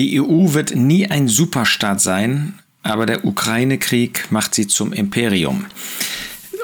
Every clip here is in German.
Die EU wird nie ein Superstaat sein, aber der Ukraine-Krieg macht sie zum Imperium.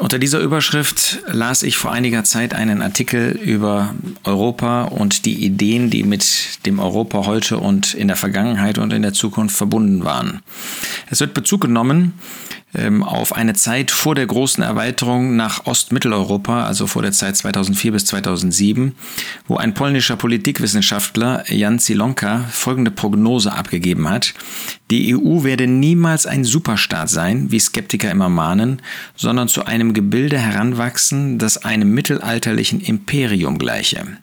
Unter dieser Überschrift las ich vor einiger Zeit einen Artikel über Europa und die Ideen, die mit dem Europa heute und in der Vergangenheit und in der Zukunft verbunden waren. Es wird Bezug genommen ähm, auf eine Zeit vor der großen Erweiterung nach Ostmitteleuropa, also vor der Zeit 2004 bis 2007, wo ein polnischer Politikwissenschaftler Jan Zilonka folgende Prognose abgegeben hat. Die EU werde niemals ein Superstaat sein, wie Skeptiker immer mahnen, sondern zu einem Gebilde heranwachsen, das einem mittelalterlichen Imperium gleiche.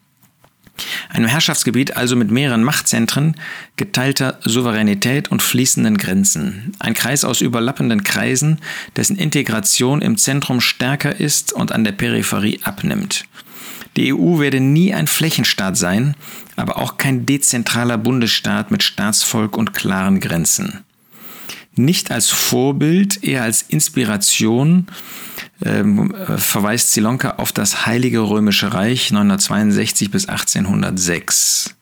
Einem Herrschaftsgebiet also mit mehreren Machtzentren, geteilter Souveränität und fließenden Grenzen. Ein Kreis aus überlappenden Kreisen, dessen Integration im Zentrum stärker ist und an der Peripherie abnimmt. Die EU werde nie ein Flächenstaat sein, aber auch kein dezentraler Bundesstaat mit Staatsvolk und klaren Grenzen. Nicht als Vorbild, eher als Inspiration ähm, verweist Zilonka auf das Heilige Römische Reich 962 bis 1806.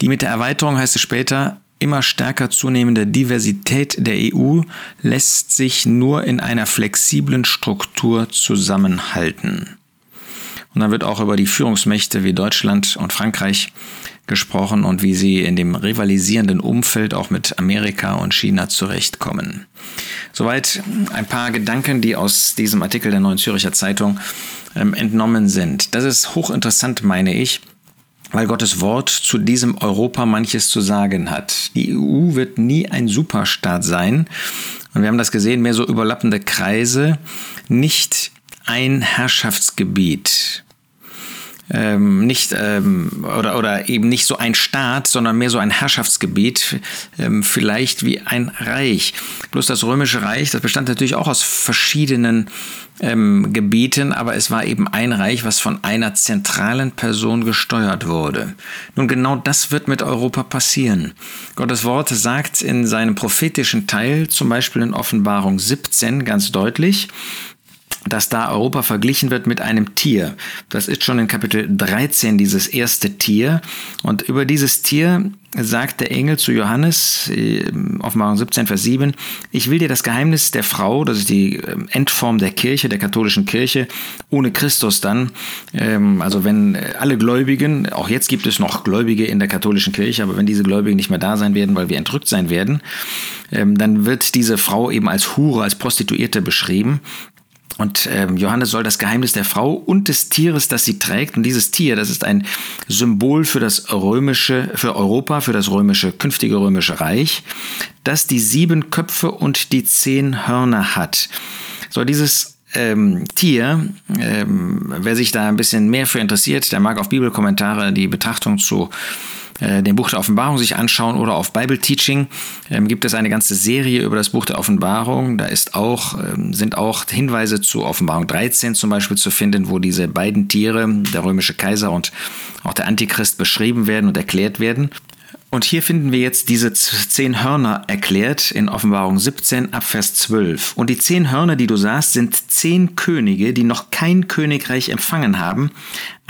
Die mit der Erweiterung heißt es später, immer stärker zunehmende Diversität der EU lässt sich nur in einer flexiblen Struktur zusammenhalten. Und dann wird auch über die Führungsmächte wie Deutschland und Frankreich gesprochen und wie sie in dem rivalisierenden Umfeld auch mit Amerika und China zurechtkommen. Soweit ein paar Gedanken, die aus diesem Artikel der Neuen Züricher Zeitung ähm, entnommen sind. Das ist hochinteressant, meine ich, weil Gottes Wort zu diesem Europa manches zu sagen hat. Die EU wird nie ein Superstaat sein. Und wir haben das gesehen, mehr so überlappende Kreise, nicht ein Herrschaftsgebiet ähm, nicht ähm, oder, oder eben nicht so ein Staat, sondern mehr so ein Herrschaftsgebiet, ähm, vielleicht wie ein Reich. Bloß das Römische Reich, das bestand natürlich auch aus verschiedenen ähm, Gebieten, aber es war eben ein Reich, was von einer zentralen Person gesteuert wurde. Nun genau das wird mit Europa passieren. Gottes Wort sagt in seinem prophetischen Teil, zum Beispiel in Offenbarung 17, ganz deutlich, dass da Europa verglichen wird mit einem Tier. Das ist schon in Kapitel 13 dieses erste Tier. Und über dieses Tier sagt der Engel zu Johannes, äh, Offenbarung 17, Vers 7, ich will dir das Geheimnis der Frau, das ist die ähm, Endform der Kirche, der katholischen Kirche, ohne Christus dann, ähm, also wenn äh, alle Gläubigen, auch jetzt gibt es noch Gläubige in der katholischen Kirche, aber wenn diese Gläubigen nicht mehr da sein werden, weil wir entrückt sein werden, ähm, dann wird diese Frau eben als Hure, als Prostituierte beschrieben. Und ähm, Johannes soll das Geheimnis der Frau und des Tieres, das sie trägt, und dieses Tier, das ist ein Symbol für das römische, für Europa, für das römische, künftige römische Reich, das die sieben Köpfe und die zehn Hörner hat. So, dieses ähm, Tier, ähm, wer sich da ein bisschen mehr für interessiert, der mag auf Bibelkommentare die Betrachtung zu äh, dem Buch der Offenbarung sich anschauen oder auf Bible Teaching ähm, gibt es eine ganze Serie über das Buch der Offenbarung. Da ist auch, ähm, sind auch Hinweise zu Offenbarung 13 zum Beispiel zu finden, wo diese beiden Tiere, der römische Kaiser und auch der Antichrist, beschrieben werden und erklärt werden. Und hier finden wir jetzt diese zehn Hörner erklärt in Offenbarung 17 ab Vers 12. Und die zehn Hörner, die du sahst, sind zehn Könige, die noch kein Königreich empfangen haben,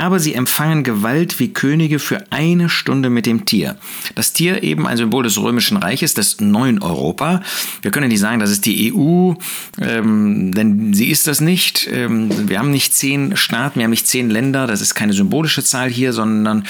aber sie empfangen Gewalt wie Könige für eine Stunde mit dem Tier. Das Tier eben ein Symbol des römischen Reiches, des neuen Europa. Wir können nicht sagen, das ist die EU, ähm, denn sie ist das nicht. Ähm, wir haben nicht zehn Staaten, wir haben nicht zehn Länder, das ist keine symbolische Zahl hier, sondern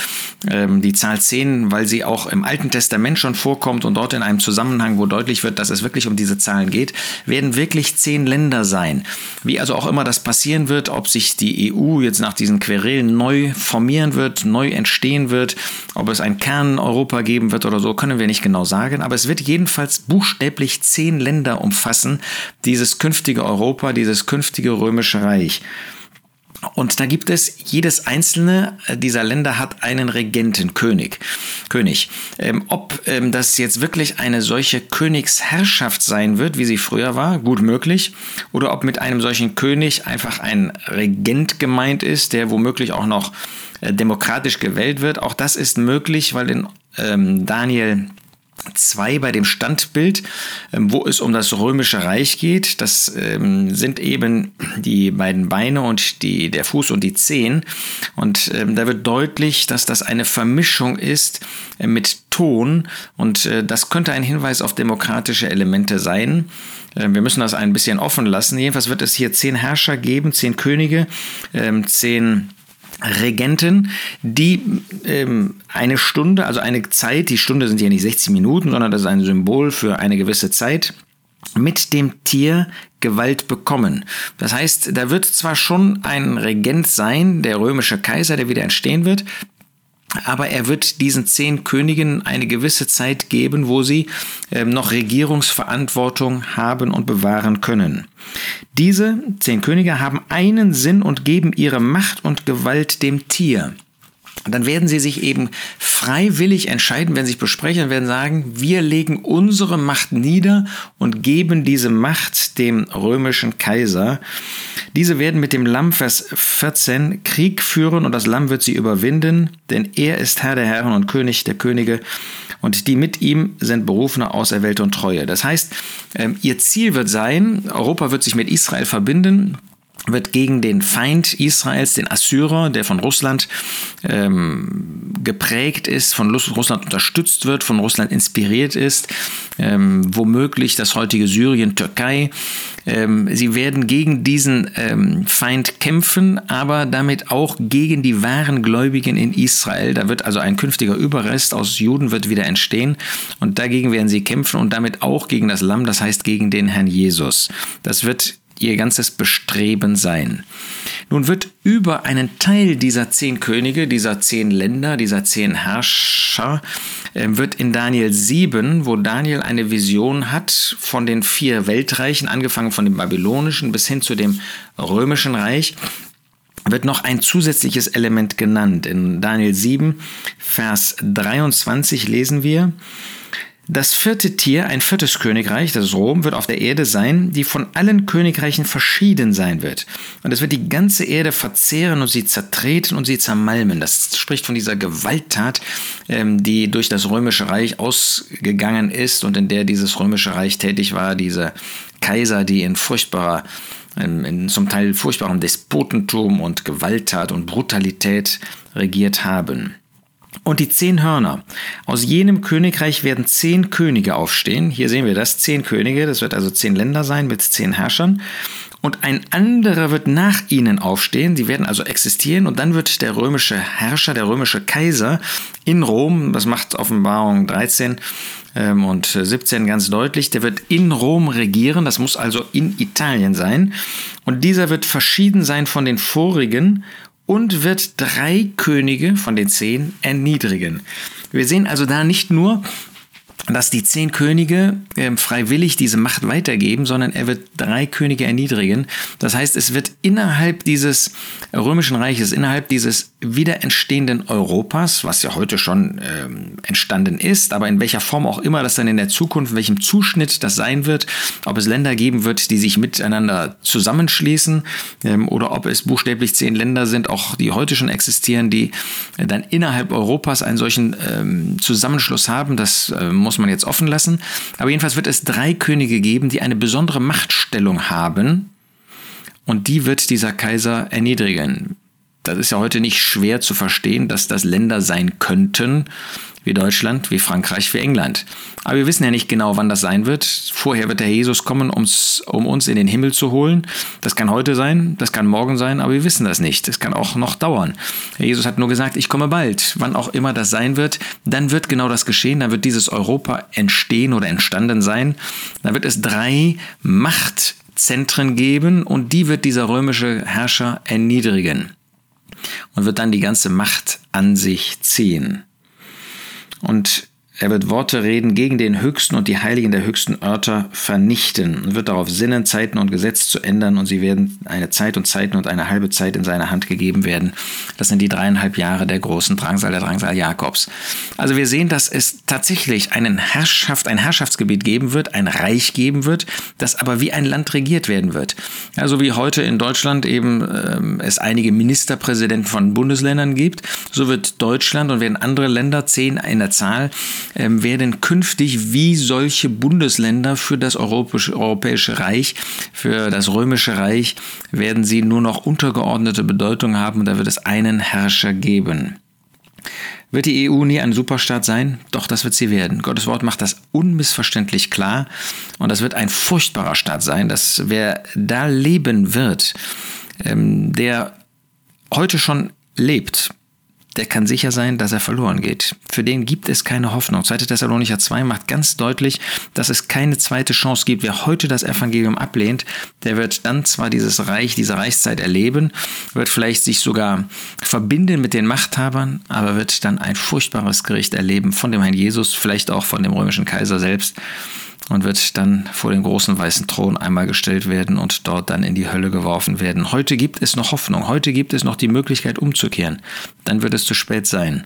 ähm, die Zahl zehn, weil sie auch im Alten Testament schon vorkommt und dort in einem Zusammenhang, wo deutlich wird, dass es wirklich um diese Zahlen geht, werden wirklich zehn Länder sein. Wie also auch immer das passieren wird, ob sich die EU jetzt nach diesen Querelen neu formieren wird, neu entstehen wird. Ob es ein Kern-Europa geben wird oder so, können wir nicht genau sagen. Aber es wird jedenfalls buchstäblich zehn Länder umfassen, dieses künftige Europa, dieses künftige römische Reich. Und da gibt es, jedes einzelne dieser Länder hat einen Regenten, König. König. Ähm, ob ähm, das jetzt wirklich eine solche Königsherrschaft sein wird, wie sie früher war, gut möglich. Oder ob mit einem solchen König einfach ein Regent gemeint ist, der womöglich auch noch äh, demokratisch gewählt wird. Auch das ist möglich, weil in ähm, Daniel 2 bei dem Standbild, ähm, wo es um das römische Reich geht. Das ähm, sind eben die beiden Beine und die, der Fuß und die Zehen. Und ähm, da wird deutlich, dass das eine Vermischung ist äh, mit Ton. Und äh, das könnte ein Hinweis auf demokratische Elemente sein. Äh, wir müssen das ein bisschen offen lassen. Jedenfalls wird es hier zehn Herrscher geben, zehn Könige, ähm, zehn Regenten, die ähm, eine Stunde, also eine Zeit, die Stunde sind ja nicht 60 Minuten, sondern das ist ein Symbol für eine gewisse Zeit, mit dem Tier Gewalt bekommen. Das heißt, da wird zwar schon ein Regent sein, der römische Kaiser, der wieder entstehen wird, aber er wird diesen zehn Königen eine gewisse Zeit geben, wo sie äh, noch Regierungsverantwortung haben und bewahren können. Diese zehn Könige haben einen Sinn und geben ihre Macht und Gewalt dem Tier dann werden sie sich eben freiwillig entscheiden, werden sich besprechen, werden sagen, wir legen unsere Macht nieder und geben diese Macht dem römischen Kaiser. Diese werden mit dem Lamm, Vers 14, Krieg führen und das Lamm wird sie überwinden, denn er ist Herr der Herren und König der Könige und die mit ihm sind Berufene, Auserwählte und Treue. Das heißt, ähm, ihr Ziel wird sein, Europa wird sich mit Israel verbinden, wird gegen den Feind Israels, den Assyrer, der von Russland ähm, geprägt ist, von Russland unterstützt wird, von Russland inspiriert ist, ähm, womöglich das heutige Syrien, Türkei. Ähm, sie werden gegen diesen ähm, Feind kämpfen, aber damit auch gegen die wahren Gläubigen in Israel. Da wird also ein künftiger Überrest aus Juden wird wieder entstehen und dagegen werden sie kämpfen und damit auch gegen das Lamm, das heißt gegen den Herrn Jesus. Das wird ihr ganzes Bestreben sein. Nun wird über einen Teil dieser zehn Könige, dieser zehn Länder, dieser zehn Herrscher, äh, wird in Daniel 7, wo Daniel eine Vision hat von den vier Weltreichen, angefangen von dem babylonischen bis hin zu dem römischen Reich, wird noch ein zusätzliches Element genannt. In Daniel 7, Vers 23 lesen wir, das vierte Tier, ein viertes Königreich, das ist Rom, wird auf der Erde sein, die von allen Königreichen verschieden sein wird. Und es wird die ganze Erde verzehren und sie zertreten und sie zermalmen. Das spricht von dieser Gewalttat, ähm, die durch das römische Reich ausgegangen ist und in der dieses römische Reich tätig war, diese Kaiser, die in furchtbarer in zum Teil furchtbarem Despotentum und Gewalttat und Brutalität regiert haben. Und die zehn Hörner. Aus jenem Königreich werden zehn Könige aufstehen. Hier sehen wir das, zehn Könige. Das wird also zehn Länder sein mit zehn Herrschern. Und ein anderer wird nach ihnen aufstehen. Sie werden also existieren. Und dann wird der römische Herrscher, der römische Kaiser in Rom, das macht Offenbarung 13 ähm, und 17 ganz deutlich, der wird in Rom regieren. Das muss also in Italien sein. Und dieser wird verschieden sein von den vorigen und wird drei Könige von den zehn erniedrigen. Wir sehen also da nicht nur dass die zehn Könige äh, freiwillig diese Macht weitergeben, sondern er wird drei Könige erniedrigen. Das heißt, es wird innerhalb dieses römischen Reiches, innerhalb dieses wieder entstehenden Europas, was ja heute schon ähm, entstanden ist, aber in welcher Form auch immer das dann in der Zukunft, welchem Zuschnitt das sein wird, ob es Länder geben wird, die sich miteinander zusammenschließen ähm, oder ob es buchstäblich zehn Länder sind, auch die heute schon existieren, die äh, dann innerhalb Europas einen solchen ähm, Zusammenschluss haben. Das äh, muss man jetzt offen lassen. Aber jedenfalls wird es drei Könige geben, die eine besondere Machtstellung haben. Und die wird dieser Kaiser erniedrigen. Das ist ja heute nicht schwer zu verstehen, dass das Länder sein könnten, wie Deutschland, wie Frankreich, wie England. Aber wir wissen ja nicht genau, wann das sein wird. Vorher wird der Jesus kommen, ums, um uns in den Himmel zu holen. Das kann heute sein, das kann morgen sein, aber wir wissen das nicht. Das kann auch noch dauern. Der Jesus hat nur gesagt, ich komme bald. Wann auch immer das sein wird, dann wird genau das geschehen. Dann wird dieses Europa entstehen oder entstanden sein. Dann wird es drei Machtzentren geben und die wird dieser römische Herrscher erniedrigen und wird dann die ganze Macht an sich ziehen. Und er wird Worte reden gegen den Höchsten und die Heiligen der höchsten Örter vernichten und wird darauf sinnen, Zeiten und Gesetz zu ändern und sie werden eine Zeit und Zeiten und eine halbe Zeit in seine Hand gegeben werden. Das sind die dreieinhalb Jahre der großen Drangsal, der Drangsal Jakobs. Also wir sehen, dass es tatsächlich einen Herrschaft, ein Herrschaftsgebiet geben wird, ein Reich geben wird, das aber wie ein Land regiert werden wird. Also wie heute in Deutschland eben ähm, es einige Ministerpräsidenten von Bundesländern gibt, so wird Deutschland und werden andere Länder, zehn in der Zahl, ähm, werden künftig wie solche Bundesländer für das Europäische, Europäische Reich, für das Römische Reich, werden sie nur noch untergeordnete Bedeutung haben und da wird es einen Herrscher geben. Wird die EU nie ein Superstaat sein? Doch, das wird sie werden. Gottes Wort macht das unmissverständlich klar. Und das wird ein furchtbarer Staat sein, dass wer da leben wird, ähm, der heute schon lebt, der kann sicher sein, dass er verloren geht. Für den gibt es keine Hoffnung. 2. Thessalonicher 2 macht ganz deutlich, dass es keine zweite Chance gibt. Wer heute das Evangelium ablehnt, der wird dann zwar dieses Reich, diese Reichszeit erleben, wird vielleicht sich sogar verbinden mit den Machthabern, aber wird dann ein furchtbares Gericht erleben von dem Herrn Jesus, vielleicht auch von dem römischen Kaiser selbst und wird dann vor den großen weißen Thron einmal gestellt werden und dort dann in die Hölle geworfen werden. Heute gibt es noch Hoffnung, heute gibt es noch die Möglichkeit umzukehren. Dann wird es zu spät sein.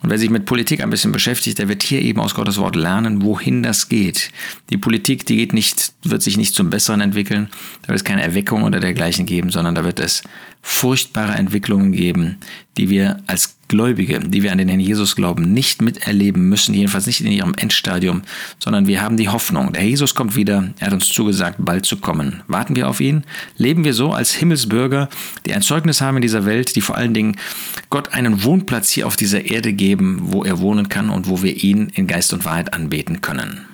Und wer sich mit Politik ein bisschen beschäftigt, der wird hier eben aus Gottes Wort lernen, wohin das geht. Die Politik, die geht nicht, wird sich nicht zum Besseren entwickeln. Da wird es keine Erweckung oder dergleichen geben, sondern da wird es furchtbare Entwicklungen geben, die wir als Gläubige, die wir an den Herrn Jesus glauben, nicht miterleben müssen, jedenfalls nicht in ihrem Endstadium, sondern wir haben die Hoffnung. Der Jesus kommt wieder, er hat uns zugesagt, bald zu kommen. Warten wir auf ihn? Leben wir so als Himmelsbürger, die ein Zeugnis haben in dieser Welt, die vor allen Dingen Gott einen Wohnplatz hier auf dieser Erde geben, wo er wohnen kann und wo wir ihn in Geist und Wahrheit anbeten können.